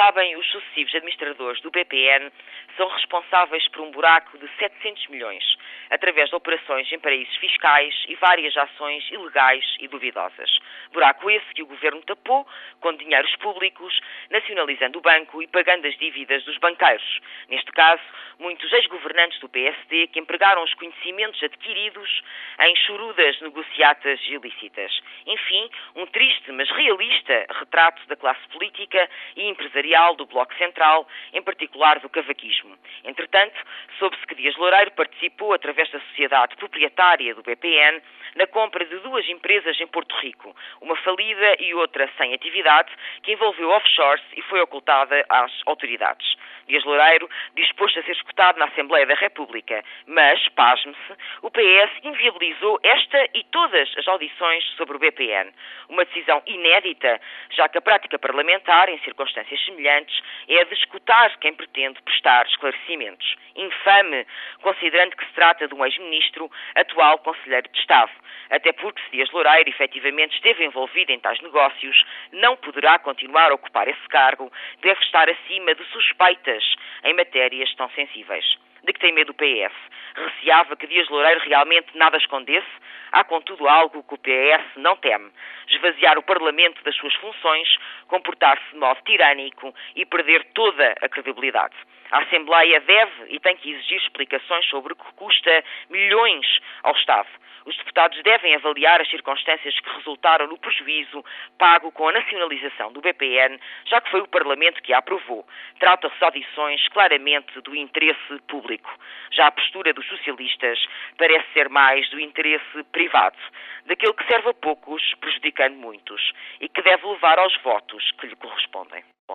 sabem, os sucessivos administradores do BPN são responsáveis por um buraco de 700 milhões, através de operações em paraísos fiscais e várias ações ilegais e duvidosas. Buraco esse que o governo tapou com dinheiros públicos, nacionalizando o banco e pagando as dívidas dos banqueiros. Neste caso, muitos ex-governantes do PSD que empregaram os conhecimentos adquiridos em chorudas negociatas ilícitas. Enfim, mas realista retrato da classe política e empresarial do Bloco Central, em particular do cavaquismo. Entretanto, soube-se que Dias Loureiro participou, através da sociedade proprietária do BPN, na compra de duas empresas em Porto Rico, uma falida e outra sem atividade, que envolveu offshores e foi ocultada às autoridades. Dias Loureiro disposto a ser escutado na Assembleia da República, mas, pasme-se, o PS inviabilizou esta e todas as audições sobre o BPN. Uma decisão inédita, já que a prática parlamentar, em circunstâncias semelhantes, é a de escutar quem pretende prestar esclarecimentos. Infame, considerando que se trata de um ex-ministro, atual Conselheiro de Estado. Até porque, se Dias Loureiro efetivamente esteve envolvido em tais negócios, não poderá continuar a ocupar esse cargo, deve estar acima de suspeitas em matérias tão sensíveis. De que tem medo o PS? Receava que Dias Loureiro realmente nada escondesse? Há, contudo, algo que o PS não teme: esvaziar o Parlamento das suas funções, comportar-se de modo tirânico e perder toda a credibilidade. A Assembleia deve e tem que exigir explicações sobre o que custa milhões ao Estado. Os deputados devem avaliar as circunstâncias que resultaram no prejuízo pago com a nacionalização do BPN, já que foi o Parlamento que a aprovou. Trata-se de audições claramente do interesse público. Já a postura dos socialistas parece ser mais do interesse privado, daquele que serve a poucos, prejudicando muitos, e que deve levar aos votos que lhe correspondem.